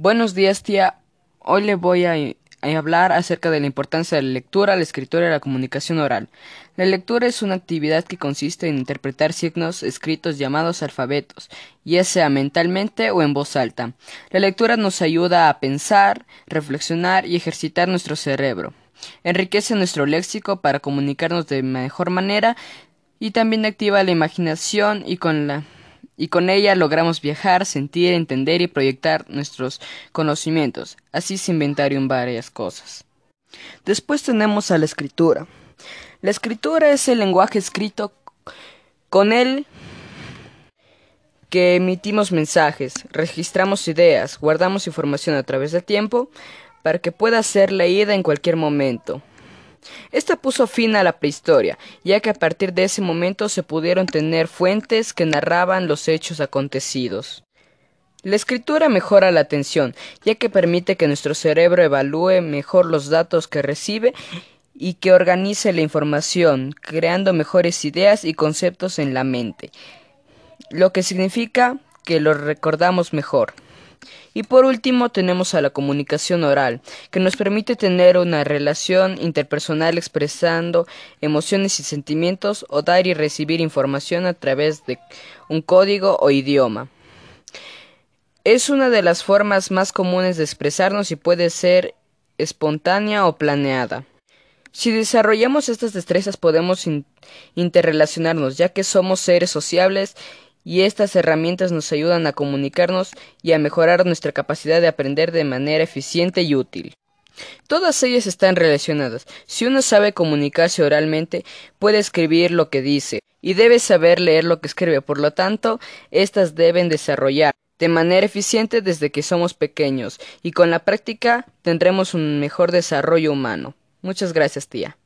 Buenos días, tía. Hoy le voy a, hablar acerca de la importancia de la lectura, la escritura y la comunicación oral. La lectura es una actividad que consiste en interpretar signos escritos llamados alfabetos, ya sea mentalmente o en voz alta. La lectura nos ayuda a pensar, reflexionar y ejercitar nuestro cerebro. Enriquece nuestro léxico para comunicarnos de mejor manera y también activa la imaginación y con la y con ella logramos viajar, sentir, entender y proyectar nuestros conocimientos. Así se inventaron varias cosas. Después tenemos a la escritura. La escritura es el lenguaje escrito con el que emitimos mensajes, registramos ideas, guardamos información a través del tiempo para que pueda ser leída en cualquier momento. Esta puso fin a la prehistoria, ya que a partir de ese momento se pudieron tener fuentes que narraban los hechos acontecidos. La escritura mejora la atención, ya que permite que nuestro cerebro evalúe mejor los datos que recibe y que organice la información, creando mejores ideas y conceptos en la mente, lo que significa que los recordamos mejor. Y por último tenemos a la comunicación oral, que nos permite tener una relación interpersonal expresando emociones y sentimientos o dar y recibir información a través de un código o idioma. Es una de las formas más comunes de expresarnos y puede ser espontánea o planeada. Si desarrollamos estas destrezas podemos interrelacionarnos, ya que somos seres sociables y estas herramientas nos ayudan a comunicarnos y a mejorar nuestra capacidad de aprender de manera eficiente y útil. Todas ellas están relacionadas. Si uno sabe comunicarse oralmente, puede escribir lo que dice, y debe saber leer lo que escribe. Por lo tanto, estas deben desarrollar de manera eficiente desde que somos pequeños, y con la práctica tendremos un mejor desarrollo humano. Muchas gracias, tía.